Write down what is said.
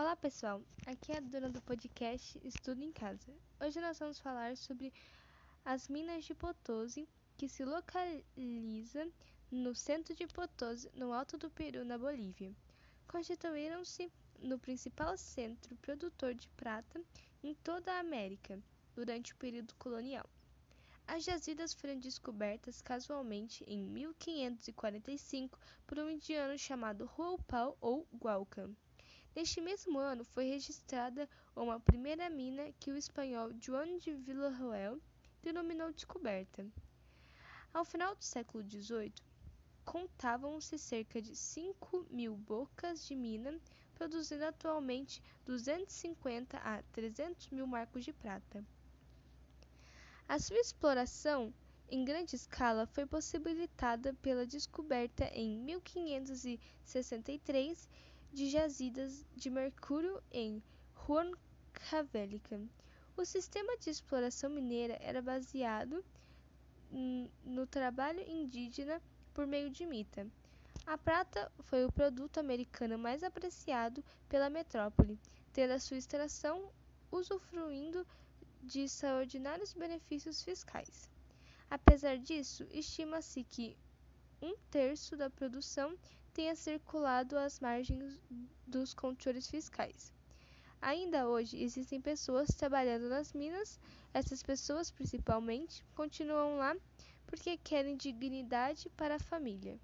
Olá pessoal, aqui é a dona do podcast Estudo em Casa. Hoje nós vamos falar sobre as minas de Potosí, que se localiza no centro de Potosí, no alto do Peru, na Bolívia. Constituíram-se no principal centro produtor de prata em toda a América durante o período colonial. As jazidas foram descobertas casualmente em 1545 por um indiano chamado Hualpal ou Gualcan. Neste mesmo ano foi registrada uma primeira mina que o espanhol João de Villarroel denominou descoberta. Ao final do século XVIII, contavam-se cerca de 5 mil bocas de mina, produzindo atualmente 250 a 300 mil marcos de prata. A sua exploração em grande escala foi possibilitada pela descoberta em 1563 de jazidas de mercúrio em Huancavelica. O sistema de exploração mineira era baseado no trabalho indígena por meio de mita. A prata foi o produto americano mais apreciado pela metrópole, tendo a sua extração usufruindo de extraordinários benefícios fiscais. Apesar disso, estima-se que um terço da produção tenha circulado às margens dos controles fiscais. Ainda hoje existem pessoas trabalhando nas minas, essas pessoas principalmente continuam lá porque querem dignidade para a família.